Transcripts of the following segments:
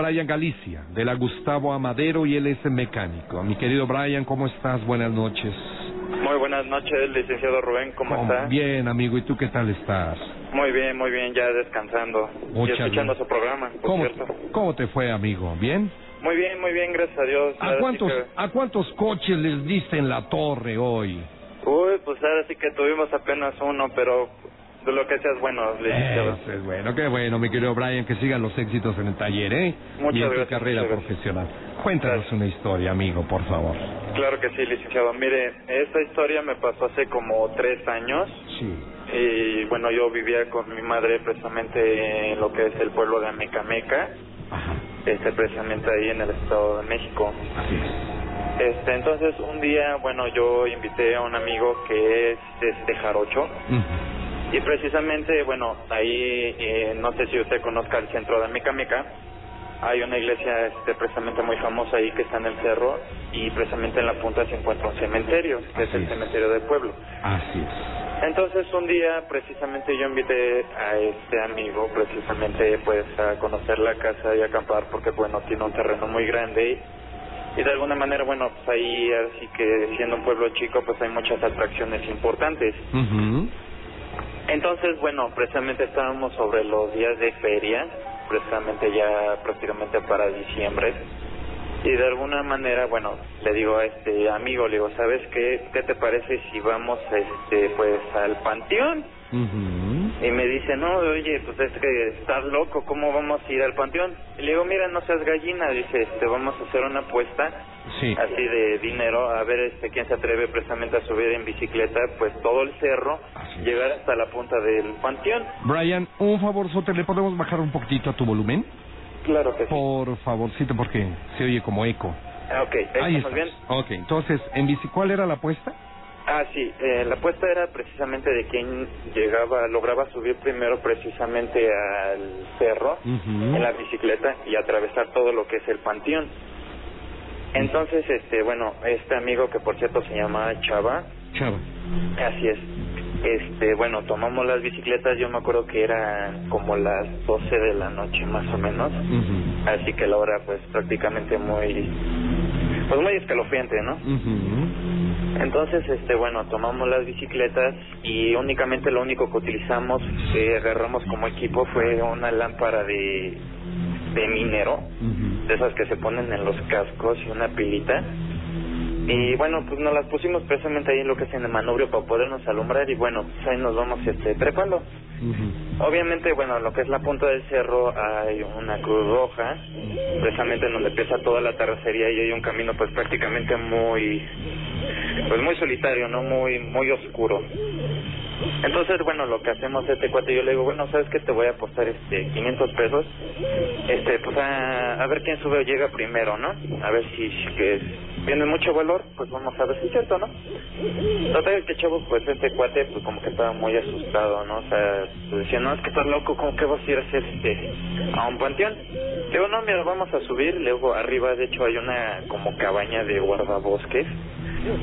Brian Galicia, de la Gustavo Amadero, y él es mecánico. Mi querido Brian, ¿cómo estás? Buenas noches. Muy buenas noches, licenciado Rubén, ¿cómo Oh, está? Bien, amigo, ¿y tú qué tal estás? Muy bien, muy bien, ya descansando Muchas y escuchando su programa, por ¿Cómo, cierto. ¿Cómo te fue, amigo? ¿Bien? Muy bien, muy bien, gracias a Dios. ¿A Ahora sí cuántos, que- ¿A cuántos coches les diste en la torre hoy? Uy, pues ahora sí que tuvimos apenas uno, pero de lo que seas bueno, licenciado. Eso es bueno, qué bueno, mi querido Brian, que sigan los éxitos en el taller, ¿eh? Muchas y en tu gracias, carrera muchas gracias. profesional. Cuéntanos Gracias. una historia, amigo, por favor. Claro que sí, licenciado. Mire, esta historia me pasó hace como tres años Sí. y bueno, yo vivía con mi madre precisamente en lo que es el pueblo de Amecameca, Ajá. este, precisamente ahí en el Estado de México. Así es. Este, entonces un día, bueno, yo invité a un amigo que es este Jarocho Ujú. Y precisamente, bueno, ahí, eh, no sé si usted conozca el centro de Mecameca, hay una iglesia este, precisamente muy famosa ahí que está en el cerro y precisamente en la punta se encuentra un cementerio, que es el es. cementerio del pueblo. Así es. Entonces un día precisamente yo invité a este amigo precisamente pues a conocer la casa y acampar porque bueno tiene un terreno muy grande y, y de alguna manera bueno pues ahí así que siendo un pueblo chico pues hay muchas atracciones importantes. Ujú. Entonces bueno precisamente estábamos sobre los días de feria precisamente ya prácticamente para diciembre y de alguna manera, bueno, le digo a este amigo, le digo, ¿sabes qué? ¿Qué te parece si vamos, este, pues, al panteón? Ujú. Y me dice, no, oye, pues es que estás loco, ¿cómo vamos a ir al panteón? Y le digo, mira, no seas gallina, dice, este, vamos a hacer una apuesta Sí. así de dinero, a ver este quién se atreve precisamente a subir en bicicleta, pues todo el cerro, llegar hasta la punta del panteón. Brian, un favorzote, ¿le podemos bajar un poquitito a tu volumen? Claro que sí. Por favorcito, porque se oye como eco. Ah, Ok, Ahí ¿estamos bien? Ok, entonces, ¿en bici cuál era la apuesta? Ah, sí, eh, la apuesta era precisamente de quién llegaba, lograba subir primero precisamente al cerro en la bicicleta y atravesar todo lo que es el panteón. Entonces, este, bueno, este amigo que por cierto se llama Chava, Chava. así es, este, bueno, tomamos las bicicletas, yo me acuerdo que era como las 12 de la noche más o menos, así que la hora pues prácticamente muy, pues muy escalofriante, ¿no? Ujú. Entonces, este, bueno, tomamos las bicicletas y únicamente lo único que utilizamos, que agarramos como equipo fue una lámpara de, de minero, de esas que se ponen en los cascos y una pilita. Y bueno, pues nos las pusimos precisamente ahí en lo que es en el manubrio para podernos alumbrar y bueno, pues ahí nos vamos este, trepando. Ujú. Obviamente, bueno, en lo que es la punta del cerro hay una cruz roja, precisamente en donde empieza toda la terracería y hay un camino pues prácticamente muy, pues muy solitario, ¿no? Muy, muy oscuro. Entonces, bueno, lo que hacemos este cuate, yo le digo, bueno, ¿sabes qué? Te voy a apostar este 500 pesos, este, pues a, a ver quién sube o llega primero, ¿no? A ver si, si que es- tiene mucho valor, pues vamos a ver si es cierto, ¿no? Total que chavo, pues este cuate, pues como que estaba muy asustado, ¿no? O sea, pues decía, no, es que estás loco, ¿cómo que vas a ir a hacer este, a un panteón? Digo, no, mira, vamos a subir, luego arriba, de hecho, hay una como cabaña de guardabosques,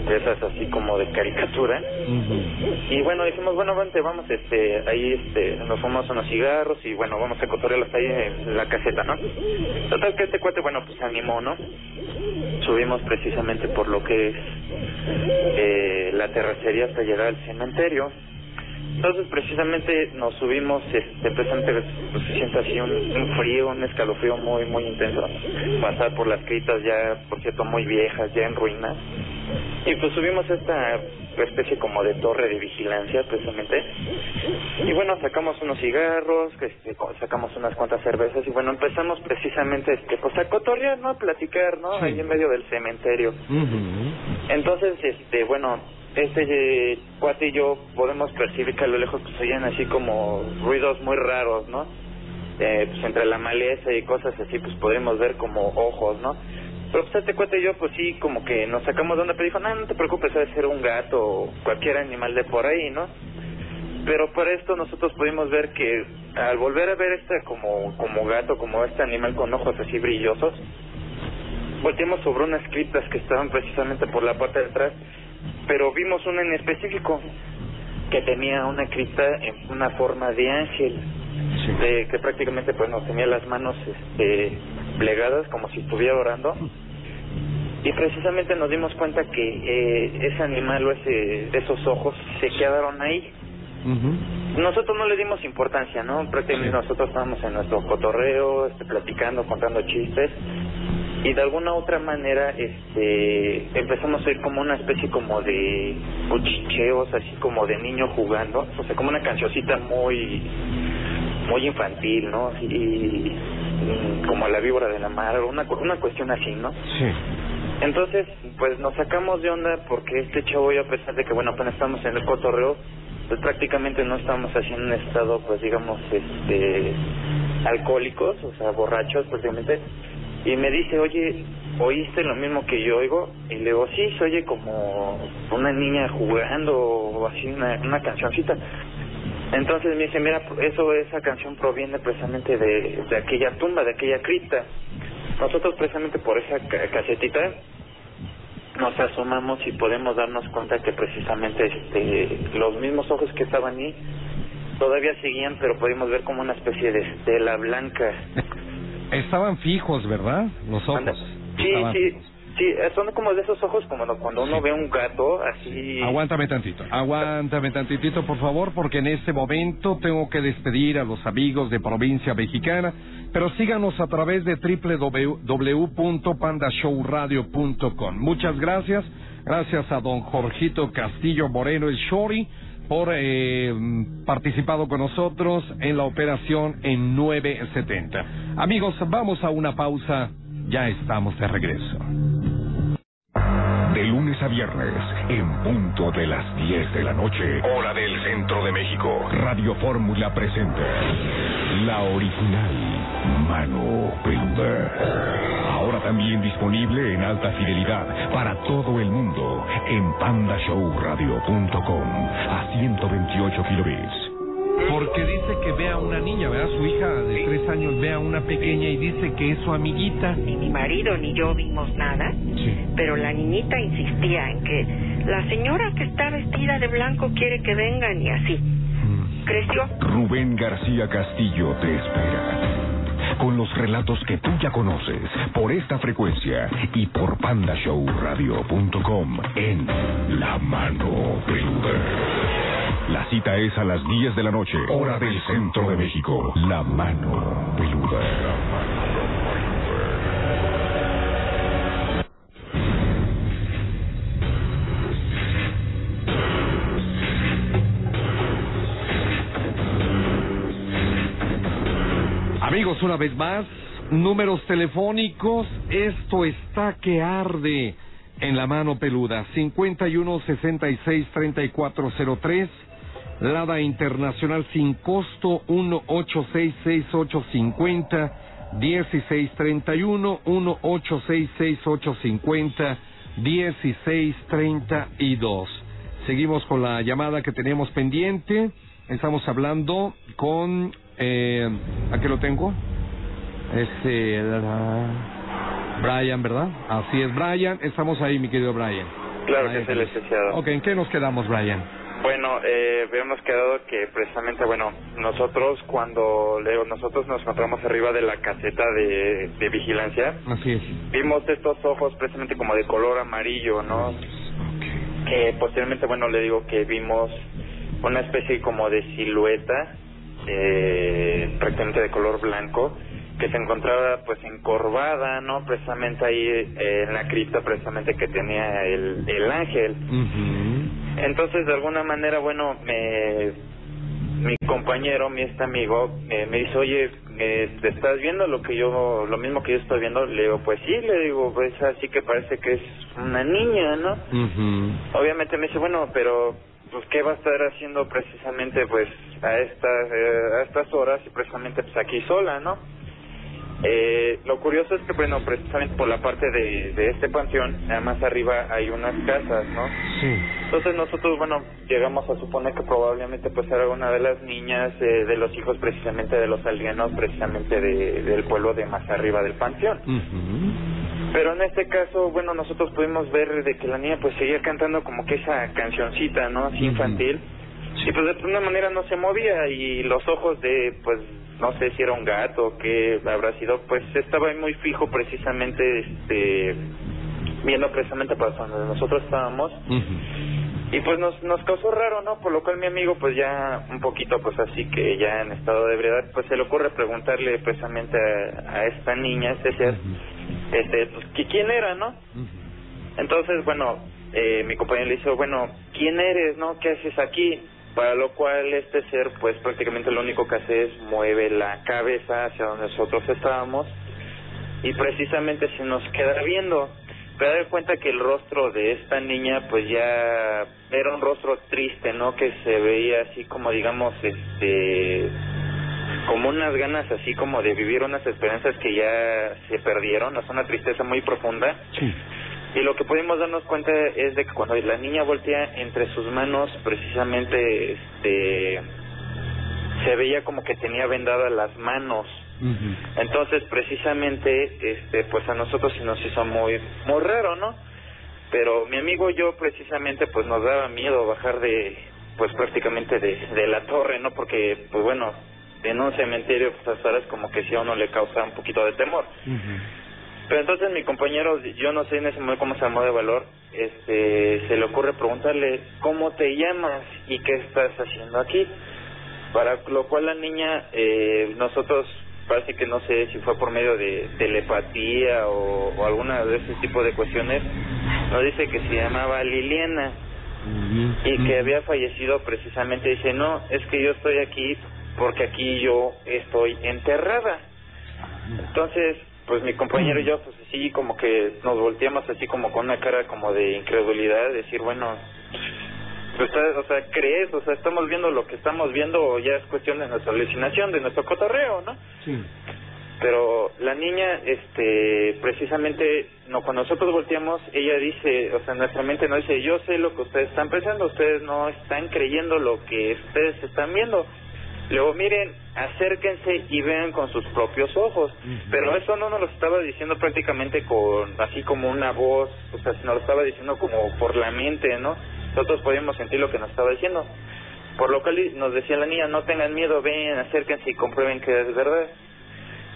de esas así como de caricatura, y bueno, dijimos, bueno, vente, vamos, este, ahí, este, nos fumamos unos cigarros y bueno, vamos a cotorrear hasta ahí en la caseta, ¿no? Total que este cuate, bueno, pues se animó, ¿no? Subimos precisamente por lo que es eh, la terracería hasta llegar al cementerio. Entonces, precisamente nos subimos, este, precisamente pues, se siente así un, un frío, un escalofrío muy, muy intenso. Pasar por las critas ya, por cierto, muy viejas, ya en ruinas. Y pues subimos esta especie como de torre de vigilancia, precisamente. Y bueno, sacamos unos cigarros, este, sacamos unas cuantas cervezas y bueno, empezamos precisamente este, pues a cotorrear, ¿no? A platicar, ¿no? Sí. Ahí en medio del cementerio. Entonces, este, bueno, este eh, cuate y yo podemos percibir que a lo lejos pues oyen así como ruidos muy raros, ¿no? Eh, pues entre la maleza y cosas así, pues podemos ver como ojos, ¿no? Pero pues este cuate y yo, pues sí, como que nos sacamos de onda, pero dijo, no, no te preocupes, debe ser un gato o cualquier animal de por ahí, ¿no? Pero por esto nosotros pudimos ver que al volver a ver este como, como gato, como este animal con ojos así brillosos, volteamos sobre unas criptas que estaban precisamente por la parte de atrás, pero vimos una en específico que tenía una cripta en una forma de ángel, Sí. de, que prácticamente pues nos tenía las manos este plegadas como si estuviera orando. Y precisamente nos dimos cuenta que eh, ese animal o ese, esos ojos se quedaron ahí. Nosotros no le dimos importancia, ¿no? Prácticamente nosotros estábamos en nuestro cotorreo, este, platicando, contando chistes. Y de alguna otra manera este empezamos a ir como una especie como de cuchicheos así como de niño jugando. O sea como una cancioncita muy muy infantil no y, como la víbora de la mar una una cuestión así no sí entonces pues nos sacamos de onda porque este chavo a pesar de que bueno apenas estamos en el cotorreo pues prácticamente no estamos así en un estado pues digamos este alcohólicos o sea borrachos prácticamente y me dice, oye, ¿oíste lo mismo que yo oigo? Y le digo, sí, se oye como una niña jugando o así, una, una cancioncita. Entonces me dice, mira, eso, esa canción proviene precisamente de, de aquella tumba, de aquella cripta. Nosotros precisamente por esa casetita nos asomamos y podemos darnos cuenta que precisamente este, los mismos ojos que estaban ahí todavía seguían, pero pudimos ver como una especie de estela blanca Estaban fijos, ¿verdad? Los ojos. Sí, sí. Sí, son como de esos ojos como cuando uno ve un gato así. Aguántame tantito, aguántame tantitito por favor, porque en este momento tengo que despedir a los amigos de provincia mexicana, pero síganos a través de www.pandashowradio.com. Muchas gracias, gracias a don Jorgito Castillo Moreno, el Shori por eh, participado con nosotros en la operación en 970. Amigos, vamos a una pausa, ya estamos de regreso. Lunes a viernes, en punto de las 10 de la noche, hora del centro de México, Radio Fórmula presenta la original Mano Peluda. Ahora también disponible en alta fidelidad para todo el mundo en pandashowradio.com a 128 kilobits. Porque dice que ve a una niña, ¿verdad? Su hija de tres años ve a una pequeña y dice que es su amiguita. Ni mi marido ni yo vimos nada, pero la niñita insistía en que la señora que está vestida de blanco quiere que vengan y así. Mm. Creció. Rubén García Castillo te espera con los relatos que tú ya conoces por esta frecuencia y por pandashowradio.com en La Mano Peluda. La cita es a las 10 de la noche, hora del centro de México. La Mano Peluda. Amigos, una vez más, números telefónicos, esto está que arde en la mano peluda. 51 66 3403, Lada Internacional sin costo 1866 1631 1866 1632. Seguimos con la llamada que teníamos pendiente. Estamos hablando con eh, aquí lo tengo. Este. Brian, ¿verdad? Así es, Brian. Estamos ahí, mi querido Brian. Claro que es el licenciado. Ok, ¿en qué nos quedamos, Brian? Bueno, eh, habíamos quedado que precisamente, bueno, nosotros cuando, leo, nosotros nos encontramos arriba de la caseta de, de vigilancia. Así es. Vimos estos ojos precisamente como de color amarillo, ¿no? Que posteriormente, bueno, le digo que vimos una especie como de silueta eh, prácticamente de color blanco que se encontraba pues encorvada, ¿no? Precisamente ahí eh, en la cripta precisamente que tenía el, el ángel. Entonces de alguna manera, bueno, me, mi compañero, mi este amigo, eh, me dice, oye, eh, ¿te estás viendo lo que yo, lo mismo que yo estoy viendo? Le digo, pues sí, le digo, pues así que parece que es una niña, ¿no? Obviamente me dice, bueno, pero pues qué va a estar haciendo precisamente pues a estas eh, a estas horas y precisamente pues aquí sola no eh, lo curioso es que bueno precisamente por la parte de, de este panteón más arriba hay unas casas no sí. entonces nosotros bueno llegamos a suponer que probablemente pues era una de las niñas eh, de los hijos precisamente de los alienos precisamente de, del pueblo de más arriba del panteón pero en este caso, bueno, nosotros pudimos ver de que la niña pues seguía cantando como que esa cancioncita, ¿no? Así infantil. Y pues de alguna manera no se movía y los ojos de, pues, no sé si era un gato o qué habrá sido, pues estaba ahí muy fijo precisamente, este, viendo precisamente para donde nosotros estábamos. Y pues nos, nos causó raro, ¿no? Por lo cual mi amigo, pues ya un poquito, pues así que ya en estado de ebriedad, pues se le ocurre preguntarle precisamente a, esta niña, este ser, este, pues, que quién era, ¿no? Entonces, bueno, eh, mi compañero le dice, bueno, ¿quién eres, no? ¿Qué haces aquí? Para lo cual este ser, pues prácticamente lo único que hace es mueve la cabeza hacia donde nosotros estábamos y precisamente se nos queda viendo pero dar cuenta que el rostro de esta niña pues ya era un rostro triste, ¿no? Que se veía así como digamos este como unas ganas así como de vivir unas esperanzas que ya se perdieron, sea, una tristeza muy profunda. Sí. Y lo que pudimos darnos cuenta es de que cuando la niña voltea entre sus manos precisamente este se veía como que tenía vendadas las manos entonces, precisamente, este, pues a nosotros sí nos hizo muy, muy raro, ¿no? Pero mi amigo y yo, precisamente, pues nos daba miedo bajar de, pues prácticamente de, de la torre, ¿no? Porque, pues bueno, en un cementerio, pues a como que si a uno le causa un poquito de temor. Pero entonces mi compañero, yo no sé en ese momento cómo se llamó de valor, este, se le ocurre preguntarle, ¿cómo te llamas y qué estás haciendo aquí? Para lo cual la niña, eh, nosotros parece que no sé si fue por medio de telepatía o, alguna de ese tipo de cuestiones, nos dice que se llamaba Liliana y que había fallecido precisamente. Dice, no, es que yo estoy aquí porque aquí yo estoy enterrada. Entonces, pues mi compañero y yo, pues así como que nos volteamos así como con una cara como de incredulidad, decir, bueno, pues, o sea, crees, o sea, estamos viendo lo que estamos viendo o ya es cuestión de nuestra alucinación, de nuestro cotorreo, ¿no? Sí. Pero la niña, este, precisamente, no, cuando nosotros volteamos, ella dice, o sea, nuestra mente no dice, yo sé lo que ustedes están pensando, ustedes no están creyendo lo que ustedes están viendo. Luego, miren, acérquense y vean con sus propios ojos. Pero eso no nos lo estaba diciendo prácticamente con, así como una voz, o sea, nos lo estaba diciendo como por la mente, ¿no? nosotros podíamos sentir lo que nos estaba diciendo. Por lo cual nos decía la niña, no tengan miedo, ven, acérquense y comprueben que es verdad.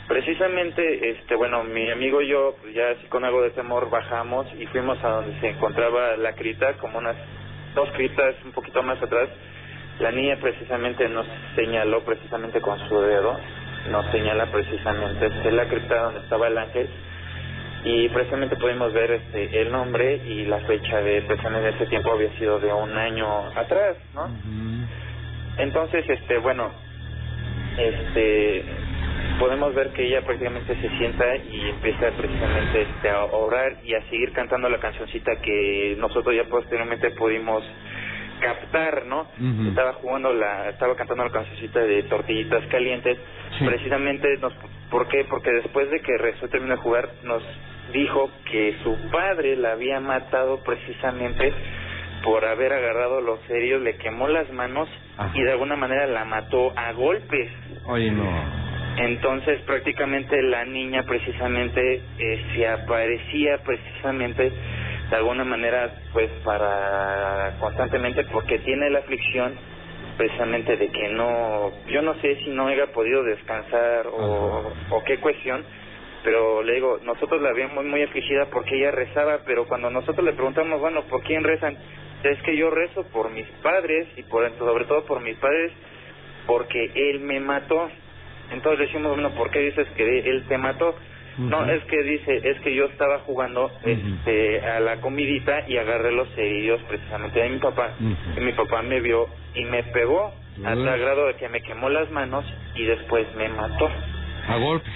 Precisamente, este, bueno, mi amigo y yo, pues ya así con algo de temor, bajamos y fuimos a donde se encontraba la cripta, como unas dos criptas un poquito más atrás. La niña precisamente nos señaló precisamente con su dedo, nos señala precisamente, es la cripta donde estaba el ángel, y precisamente pudimos ver este el nombre y la fecha de precisamente ese tiempo había sido de un año atrás no entonces este bueno este podemos ver que ella prácticamente se sienta y empieza precisamente este a orar y a seguir cantando la cancioncita que nosotros ya posteriormente pudimos captar, ¿no? Estaba jugando la, estaba cantando la cancioncita de tortillitas calientes, precisamente nos, ¿por qué? Porque después de que Rezo terminó de jugar, nos dijo que su padre la había matado precisamente por haber agarrado los serios, le quemó las manos y de alguna manera la mató a golpes. Oye, no. Entonces prácticamente la niña precisamente eh, se aparecía precisamente de alguna manera pues para constantemente porque tiene la aflicción precisamente de que no, yo no sé si no haya podido descansar o, o qué cuestión, pero le digo, nosotros la vimos muy, muy afligida porque ella rezaba, pero cuando nosotros le preguntamos, bueno, ¿por quién rezan? Es que yo rezo por mis padres y por sobre todo por mis padres porque él me mató. Entonces decimos, bueno, ¿por qué dices que él te mató? No, es que dice, es que yo estaba jugando este, a la comidita y agarré los cerillos precisamente de mi papá. Y mi papá me vio y me pegó a tal grado de que me quemó las manos y después me mató. A golpes.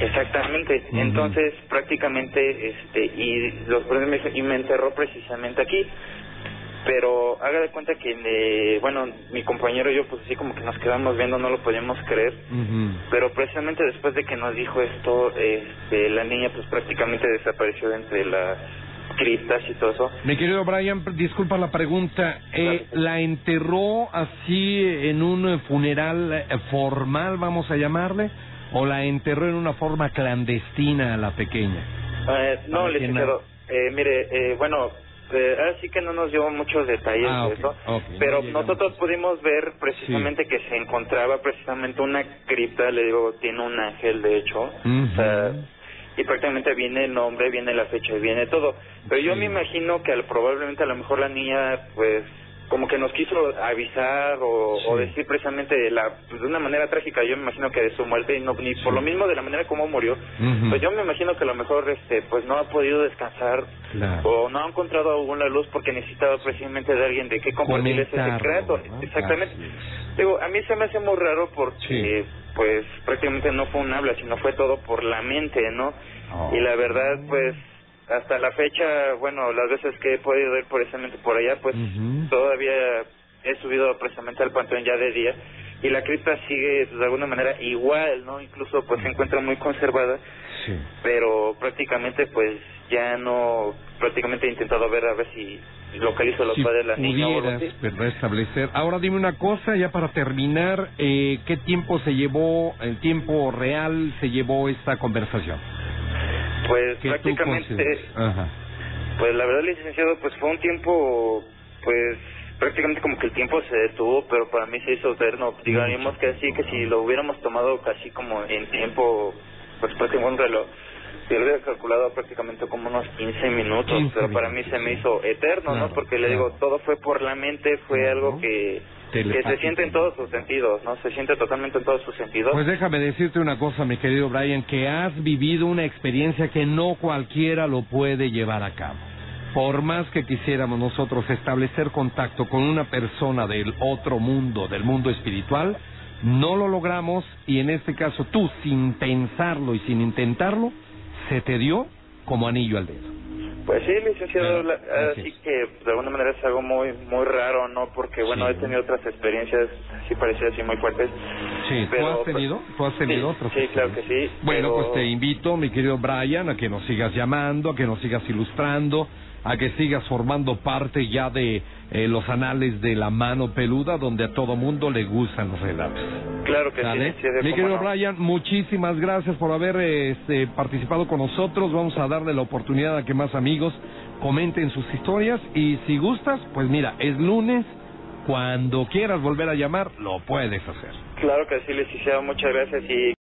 Exactamente. Entonces, prácticamente, este, y los y me enterró precisamente aquí. Pero haga de cuenta que, eh, bueno, mi compañero y yo, pues así como que nos quedamos viendo, no lo podíamos creer. Pero precisamente después de que nos dijo esto, este, la niña, pues prácticamente desapareció de entre las criptas y todo eso. Mi querido Brian, disculpa la pregunta. Eh, ¿La enterró así en un funeral eh, formal, vamos a llamarle? o la enterró en una forma clandestina a la pequeña? Eh, no, licenciado. Eh, mire, eh, bueno, eh, así que no nos dio muchos detalles Ah, de eso, pero no nosotros pudimos ver precisamente que se encontraba precisamente una cripta, le digo, tiene un ángel de hecho, o sea, Ujú. y prácticamente viene el nombre, viene la fecha y viene todo. Pero yo Sí. me imagino que al- probablemente a lo mejor la niña, pues, como que nos quiso avisar o, Sí. o decir precisamente de, la, pues, de una manera trágica, yo me imagino que de su muerte y no ni por lo mismo de la manera como murió, pues yo me imagino que a lo mejor este pues no ha podido descansar Claro. o no ha encontrado la luz porque necesitaba precisamente de alguien de que compartir ese secreto. Exactamente. Así. Digo, a mí se me hace muy raro porque Sí. pues prácticamente no fue un habla, sino fue todo por la mente, ¿no? Oh. Y la verdad pues hasta la fecha, bueno, las veces que he podido ir precisamente por allá, pues todavía he subido precisamente al panteón ya de día y la cripta sigue de alguna manera igual, ¿no? Incluso pues se encuentra muy conservada Sí. pero prácticamente pues ya no prácticamente he intentado ver a ver si localizo los si padres de la niña o algo pues, restablecer. Ahora dime una cosa, ya para terminar, eh, ¿qué tiempo se llevó, el tiempo real se llevó esta conversación? Pues ¿Qué tú prácticamente pues la verdad licenciado pues fue un tiempo pues prácticamente como que el tiempo se detuvo pero para mí se hizo eterno. Digamos que así que si lo hubiéramos tomado casi como en tiempo pues prácticamente un reloj yo lo hubiera calculado prácticamente como unos 15 minutos, 15 pero para mí se me hizo eterno, Claro, ¿no? Porque le digo, todo fue por la mente, fue algo que, que se siente en todos sus sentidos, ¿no? Se siente totalmente en todos sus sentidos. Pues déjame decirte una cosa, mi querido Brian, que has vivido una experiencia que no cualquiera lo puede llevar a cabo. Por más que quisiéramos nosotros establecer contacto con una persona del otro mundo, del mundo espiritual, no lo logramos y en este caso tú, sin pensarlo y sin intentarlo, se te dio como anillo al dedo. Pues sí, licenciado, Claro, la- así así es. que de alguna manera es algo muy muy raro, ¿no? Porque bueno, Sí. he tenido otras experiencias así parecidas y muy fuertes. Sí, ¿tú Pero, has tenido? ¿Tú has tenido sí, otras Sí, claro que sí. Bueno, pero- pues te invito, mi querido Brian, a que nos sigas llamando, a que nos sigas ilustrando, a que sigas formando parte ya de eh, los anales de la mano peluda, donde a todo mundo le gustan los relatos. Claro que ¿Sale? sí, Mi querido no. Brian, muchísimas gracias por haber eh, este, participado con nosotros. Vamos a darle la oportunidad a que más amigos comenten sus historias y si gustas, pues mira, es lunes. Cuando quieras volver a llamar, lo puedes hacer. Claro que sí, licenciado, muchas gracias y